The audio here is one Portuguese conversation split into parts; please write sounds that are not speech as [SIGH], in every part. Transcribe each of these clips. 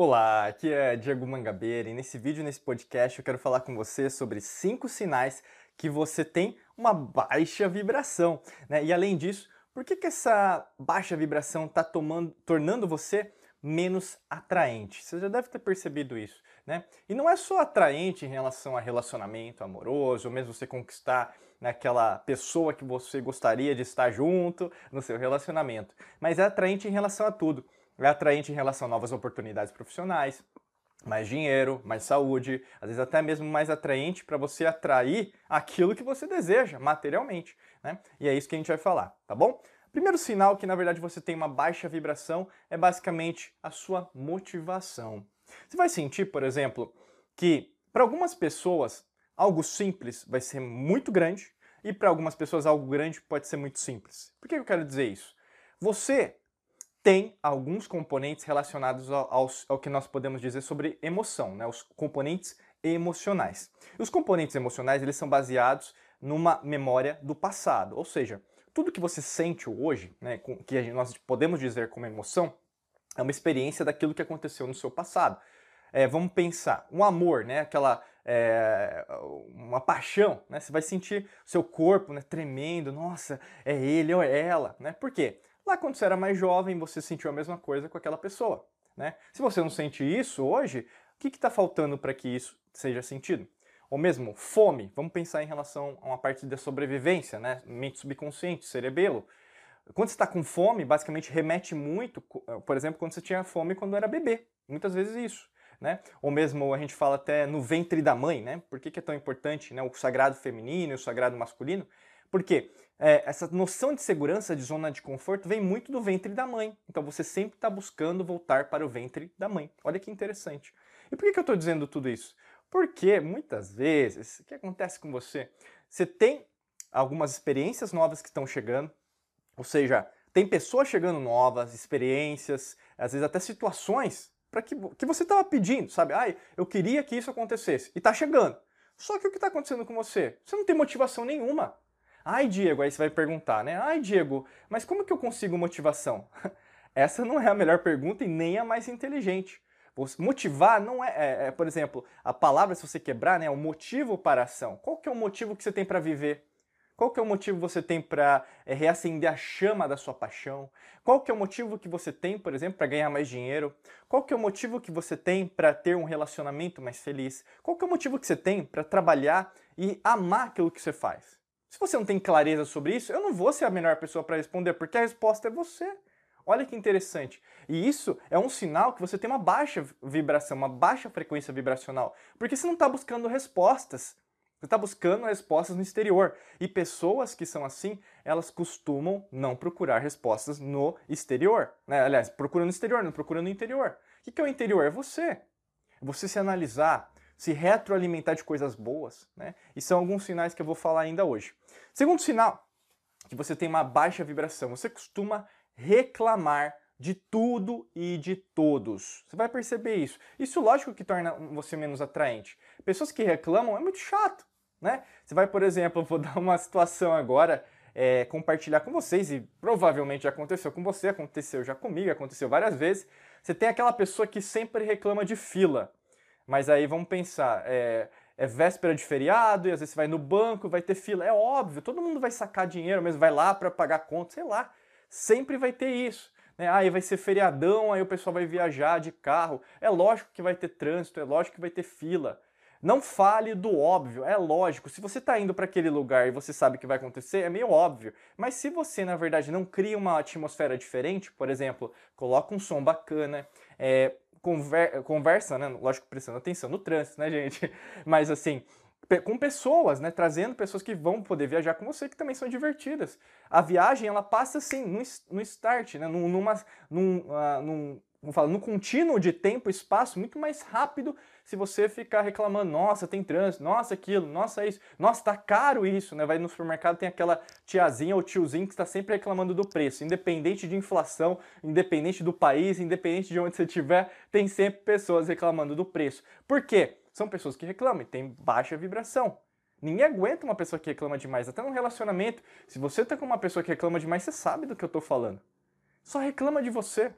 Olá, aqui é Diego Mangabeira e nesse vídeo, nesse podcast, eu quero falar com você sobre cinco sinais que você tem uma baixa vibração. Né? E além disso, por que, que essa baixa vibração está tornando você menos atraente? Você já deve ter percebido isso. Né? E não é só atraente em relação a relacionamento amoroso, ou mesmo você conquistar naquela pessoa que você gostaria de estar junto no seu relacionamento, mas é atraente em relação a tudo é atraente em relação a novas oportunidades profissionais, mais dinheiro, mais saúde, às vezes até mesmo mais atraente para você atrair aquilo que você deseja materialmente, né? E é isso que a gente vai falar, tá bom? Primeiro sinal que na verdade você tem uma baixa vibração é basicamente a sua motivação. Você vai sentir, por exemplo, que para algumas pessoas algo simples vai ser muito grande e para algumas pessoas algo grande pode ser muito simples. Por que eu quero dizer isso? Você tem alguns componentes relacionados ao, ao, que nós podemos dizer sobre emoção, né? os componentes emocionais. Os componentes emocionais eles são baseados numa memória do passado, ou seja, tudo que você sente hoje, né, que nós podemos dizer como emoção, é uma experiência daquilo que aconteceu no seu passado. É, vamos pensar, um amor, né, aquela é, uma paixão, né, você vai sentir seu corpo né, tremendo, nossa, é ele ou é ela, né? Por quê? Lá quando você era mais jovem, você sentiu a mesma coisa com aquela pessoa. Né? Se você não sente isso hoje, o que está faltando para que isso seja sentido? Ou mesmo fome, vamos pensar em relação a uma parte da sobrevivência, né? mente subconsciente, cerebelo. Quando você está com fome, basicamente remete muito, por exemplo, quando você tinha fome quando era bebê. Muitas vezes isso. Né? Ou mesmo a gente fala até no ventre da mãe, né? Por que, que é tão importante né? o sagrado feminino e o sagrado masculino? Porque é, essa noção de segurança, de zona de conforto, vem muito do ventre da mãe. Então você sempre está buscando voltar para o ventre da mãe. Olha que interessante. E por que, que eu estou dizendo tudo isso? Porque muitas vezes, o que acontece com você? Você tem algumas experiências novas que estão chegando, ou seja, tem pessoas chegando novas, experiências, às vezes até situações para que, que você estava pedindo, sabe? Ai, eu queria que isso acontecesse. E está chegando. Só que o que está acontecendo com você? Você não tem motivação nenhuma. Ai, Diego, aí você vai perguntar, né? Ai, Diego, mas como que eu consigo motivação? [LAUGHS] Essa não é a melhor pergunta e nem a mais inteligente. Motivar não é, é, é, por exemplo, a palavra, se você quebrar, né, é o motivo para a ação. Qual que é o motivo que você tem para viver? Qual que é o motivo que você tem para é, reacender a chama da sua paixão? Qual que é o motivo que você tem, por exemplo, para ganhar mais dinheiro? Qual que é o motivo que você tem para ter um relacionamento mais feliz? Qual que é o motivo que você tem para trabalhar e amar aquilo que você faz? Se você não tem clareza sobre isso, eu não vou ser a melhor pessoa para responder, porque a resposta é você. Olha que interessante. E isso é um sinal que você tem uma baixa vibração, uma baixa frequência vibracional, porque você não está buscando respostas. Você está buscando respostas no exterior. E pessoas que são assim, elas costumam não procurar respostas no exterior. Né? Aliás, procurando no exterior, não procurando no interior. O que é o interior? É você. É você se analisar, se retroalimentar de coisas boas, né? E são alguns sinais que eu vou falar ainda hoje. Segundo sinal, que você tem uma baixa vibração, você costuma reclamar de tudo e de todos. Você vai perceber isso. Isso, lógico, que torna você menos atraente. Pessoas que reclamam é muito chato, né? Você vai, por exemplo, [LAUGHS] vou dar uma situação agora, é, compartilhar com vocês, e provavelmente já aconteceu com você, aconteceu já comigo, aconteceu várias vezes. Você tem aquela pessoa que sempre reclama de fila. Mas aí vamos pensar, é, é véspera de feriado e às vezes você vai no banco, vai ter fila. É óbvio, todo mundo vai sacar dinheiro mesmo, vai lá para pagar conta, sei lá. Sempre vai ter isso. Né? Aí vai ser feriadão, aí o pessoal vai viajar de carro. É lógico que vai ter trânsito, é lógico que vai ter fila. Não fale do óbvio, é lógico. Se você está indo para aquele lugar e você sabe o que vai acontecer, é meio óbvio. Mas se você, na verdade, não cria uma atmosfera diferente, por exemplo, coloca um som bacana, é, conver, conversa, né? Lógico, prestando atenção no trânsito, né, gente? [LAUGHS] Mas assim, com pessoas, né? Trazendo pessoas que vão poder viajar com você, que também são divertidas. A viagem, ela passa assim, no, no start, né? Numa, num, uh, num, falar, no contínuo de tempo e espaço muito mais rápido se você ficar reclamando, nossa, tem trânsito, nossa, aquilo, nossa, isso, nossa, tá caro isso, né? Vai no supermercado, tem aquela tiazinha ou tiozinho que está sempre reclamando do preço, independente de inflação, independente do país, independente de onde você estiver, tem sempre pessoas reclamando do preço. Por quê? São pessoas que reclamam e tem baixa vibração. Ninguém aguenta uma pessoa que reclama demais, até no relacionamento. Se você tá com uma pessoa que reclama demais, você sabe do que eu tô falando. Só reclama de você.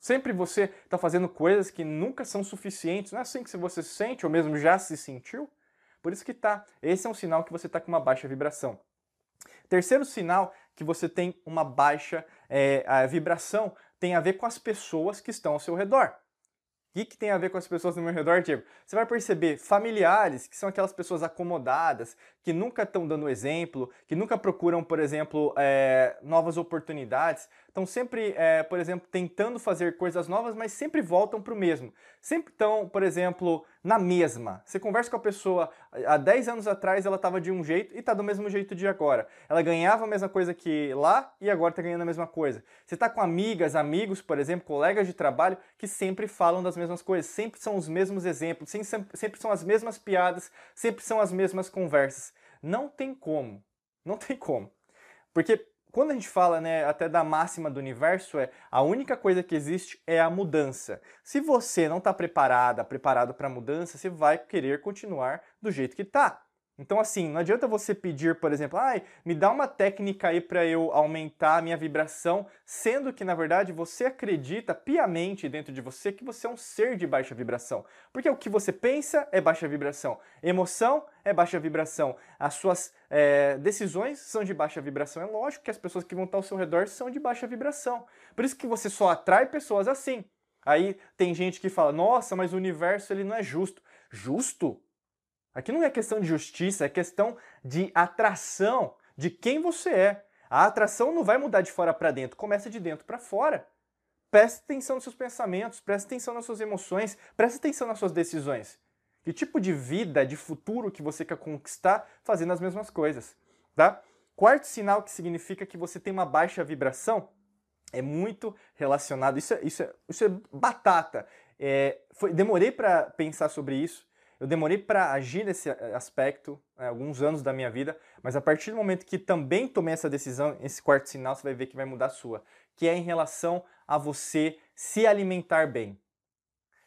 Sempre você está fazendo coisas que nunca são suficientes. Não é assim que você se sente, ou mesmo já se sentiu? Por isso que tá. Esse é um sinal que você está com uma baixa vibração. Terceiro sinal que você tem uma baixa é, vibração tem a ver com as pessoas que estão ao seu redor. O que, que tem a ver com as pessoas no meu redor, Diego? Você vai perceber familiares, que são aquelas pessoas acomodadas, que nunca estão dando exemplo, que nunca procuram, por exemplo, é, novas oportunidades, estão sempre, é, por exemplo, tentando fazer coisas novas, mas sempre voltam para o mesmo. Sempre estão, por exemplo, na mesma. Você conversa com a pessoa, há 10 anos atrás ela estava de um jeito e está do mesmo jeito de agora. Ela ganhava a mesma coisa que lá e agora está ganhando a mesma coisa. Você está com amigas, amigos, por exemplo, colegas de trabalho que sempre falam das mesmas coisas, sempre são os mesmos exemplos, sempre são as mesmas piadas, sempre são as mesmas conversas. Não tem como. Não tem como. Porque quando a gente fala né, até da máxima do universo, é a única coisa que existe é a mudança. Se você não está preparada, preparado para a mudança, você vai querer continuar do jeito que está. Então, assim, não adianta você pedir, por exemplo, ai, me dá uma técnica aí para eu aumentar a minha vibração, sendo que, na verdade, você acredita piamente dentro de você que você é um ser de baixa vibração. Porque o que você pensa é baixa vibração, emoção é baixa vibração, as suas é, decisões são de baixa vibração. É lógico que as pessoas que vão estar ao seu redor são de baixa vibração. Por isso que você só atrai pessoas assim. Aí tem gente que fala, nossa, mas o universo ele não é justo. Justo? Aqui não é questão de justiça, é questão de atração de quem você é. A atração não vai mudar de fora para dentro, começa de dentro para fora. Preste atenção nos seus pensamentos, preste atenção nas suas emoções, preste atenção nas suas decisões. Que tipo de vida, de futuro que você quer conquistar fazendo as mesmas coisas, tá? Quarto sinal que significa que você tem uma baixa vibração é muito relacionado. Isso é, isso é, isso é batata. É, foi, demorei para pensar sobre isso. Eu demorei para agir nesse aspecto né, alguns anos da minha vida, mas a partir do momento que também tomei essa decisão, esse quarto sinal você vai ver que vai mudar a sua, que é em relação a você se alimentar bem.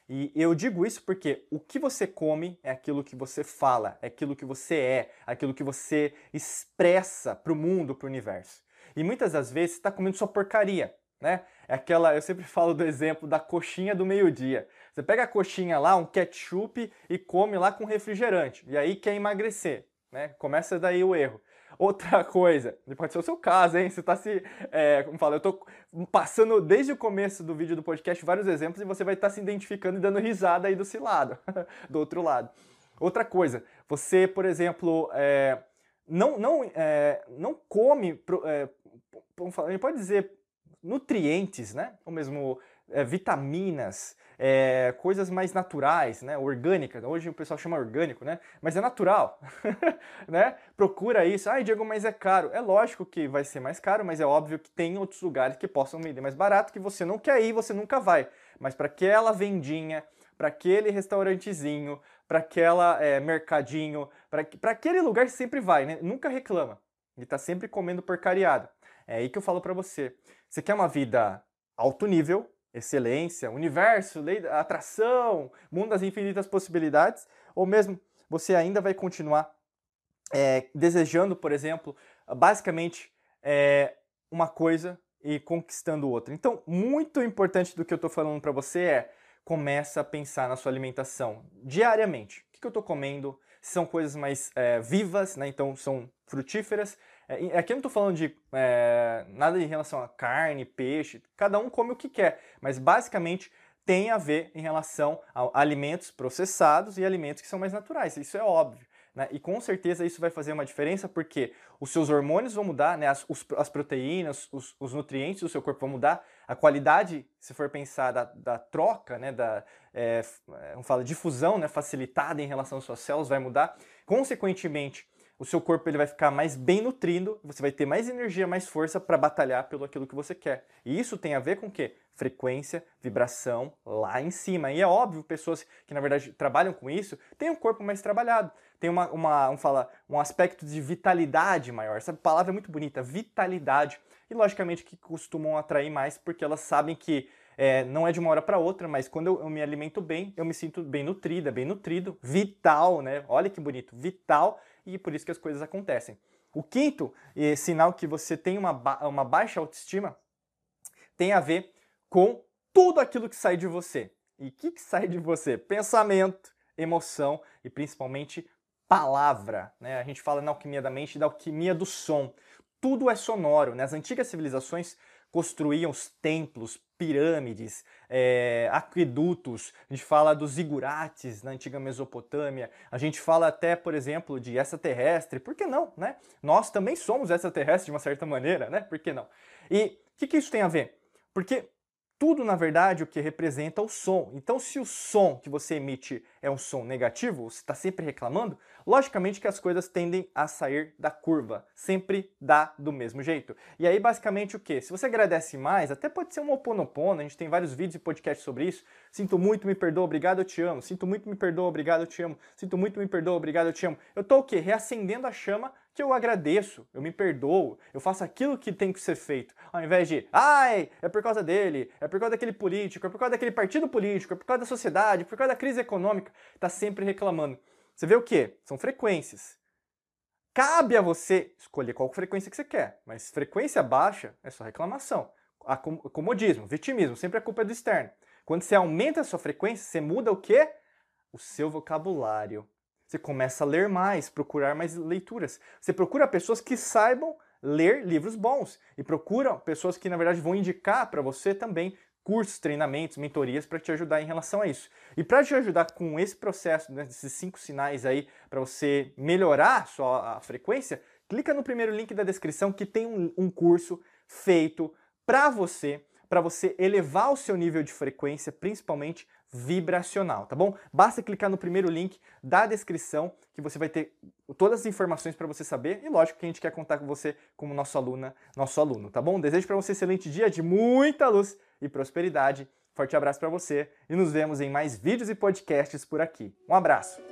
E eu digo isso porque o que você come é aquilo que você fala, é aquilo que você é, aquilo que você expressa para o mundo, para o universo. E muitas das vezes você está comendo sua porcaria, né? É aquela, eu sempre [LAUGHS] falo do exemplo da coxinha do meio-dia. Você pega a coxinha lá, um ketchup e come lá com refrigerante. E aí quer emagrecer, né? Começa daí o erro. Outra [LAUGHS] coisa, pode ser o seu caso, hein? Você está se. É, como fala, eu estou passando desde o começo do vídeo do podcast vários exemplos e você vai estar tá se identificando e dando risada aí do seu lado, [LAUGHS] do outro lado. Outra coisa, você, por exemplo, é, não, não, é, não come. É, a gente pode dizer nutrientes, né? Ou mesmo é, vitaminas, é, coisas mais naturais, né? Orgânicas. Hoje o pessoal chama orgânico, né? Mas é natural, [LAUGHS] né? Procura isso. Ai, Diego, mas é caro. É lógico que vai ser mais caro, mas é óbvio que tem outros lugares que possam vender mais barato que você não quer ir, você nunca vai. Mas para aquela vendinha, para aquele restaurantezinho, para aquela é, mercadinho, para aquele lugar que sempre vai, né? Nunca reclama. E tá sempre comendo porcariado. É aí que eu falo para você. Você quer uma vida alto nível, excelência, universo, lei da atração, mundo das infinitas possibilidades, ou mesmo você ainda vai continuar é, desejando, por exemplo, basicamente é, uma coisa e conquistando outra. Então, muito importante do que eu estou falando para você é começa a pensar na sua alimentação diariamente. O que, que eu estou comendo? São coisas mais é, vivas, né? então são frutíferas, é, aqui eu não estou falando de é, nada em relação a carne, peixe, cada um come o que quer, mas basicamente tem a ver em relação a alimentos processados e alimentos que são mais naturais, isso é óbvio. Né? E com certeza isso vai fazer uma diferença porque os seus hormônios vão mudar, né? as, os, as proteínas, os, os, nutrientes do seu corpo vão mudar, a qualidade, se for pensar da, da troca, né? da é, vamos falar, difusão né? facilitada em relação às suas células vai mudar. Consequentemente, o seu corpo ele vai ficar mais bem nutrido, você vai ter mais energia, mais força para batalhar pelo aquilo que você quer. E isso tem a ver com o quê? Frequência, vibração lá em cima. E é óbvio, pessoas que na verdade trabalham com isso têm um corpo mais trabalhado, tem uma, uma um, fala, um aspecto de vitalidade maior. Essa palavra é muito bonita, vitalidade. E logicamente que costumam atrair mais porque elas sabem que é, não é de uma hora para outra, mas quando eu, eu, me alimento bem, eu me sinto bem nutrida, bem nutrido, vital, né? Olha que bonito, vital e por isso que as coisas acontecem. O quinto sinal que você tem uma, ba uma baixa autoestima tem a ver com tudo aquilo que sai de você. E o que, que sai de você? Pensamento, emoção e principalmente palavra. Né? A gente fala na alquimia da mente da alquimia do som. Tudo é sonoro. Né? As antigas civilizações construíam os templos, pirâmides, é, aquedutos, a gente fala dos zigurates na antiga Mesopotâmia, a gente fala até, por exemplo, de extraterrestre, por que não, né? Nós também somos extraterrestres de uma certa maneira, né? Por que não? E o que, que isso tem a ver? Porque tudo, na verdade, o que representa o som. Então, se o som que você emite é um som negativo, você está sempre reclamando, logicamente que as coisas tendem a sair da curva. Sempre dá do mesmo jeito. E aí, basicamente, o que? Se você agradece mais, até pode ser um oponopono, a gente tem vários vídeos e podcasts sobre isso. Sinto muito, me perdoa, obrigado, eu te amo. Sinto muito, me perdoa, obrigado, eu te amo. Sinto muito, me perdoa, obrigado, eu te amo. Eu tô o quê? Reacendendo a chama que eu agradeço, eu me perdoo, eu faço aquilo que tem que ser feito, ao invés de, ai, é por causa dele, é por causa daquele político, é por causa daquele partido político, é por causa da sociedade, é por causa da crise econômica, tá sempre reclamando. Você vê o quê? São frequências. Cabe a você escolher qual frequência que você quer, mas frequência baixa é só reclamação. Comodismo, vitimismo, sempre a culpa é do externo. Quando você aumenta a sua frequência, você muda o quê? O seu vocabulário. Você começa a ler mais, procurar mais leituras. Você procura pessoas que saibam ler livros bons e procura pessoas que na verdade vão indicar para você também cursos, treinamentos, mentorias para te ajudar em relação a isso. E para te ajudar com esse processo, né, desses cinco sinais aí para você melhorar sua a frequência, clica no primeiro link da descrição que tem um, um curso feito para você, para você elevar o seu nível de frequência, principalmente vibracional, tá bom? Basta clicar no primeiro link da descrição que você vai ter todas as informações para você saber e lógico que a gente quer contar com você como nosso aluna, nosso aluno, tá bom? Desejo para você um excelente dia de muita luz e prosperidade. Forte abraço para você e nos vemos em mais vídeos e podcasts por aqui. Um abraço.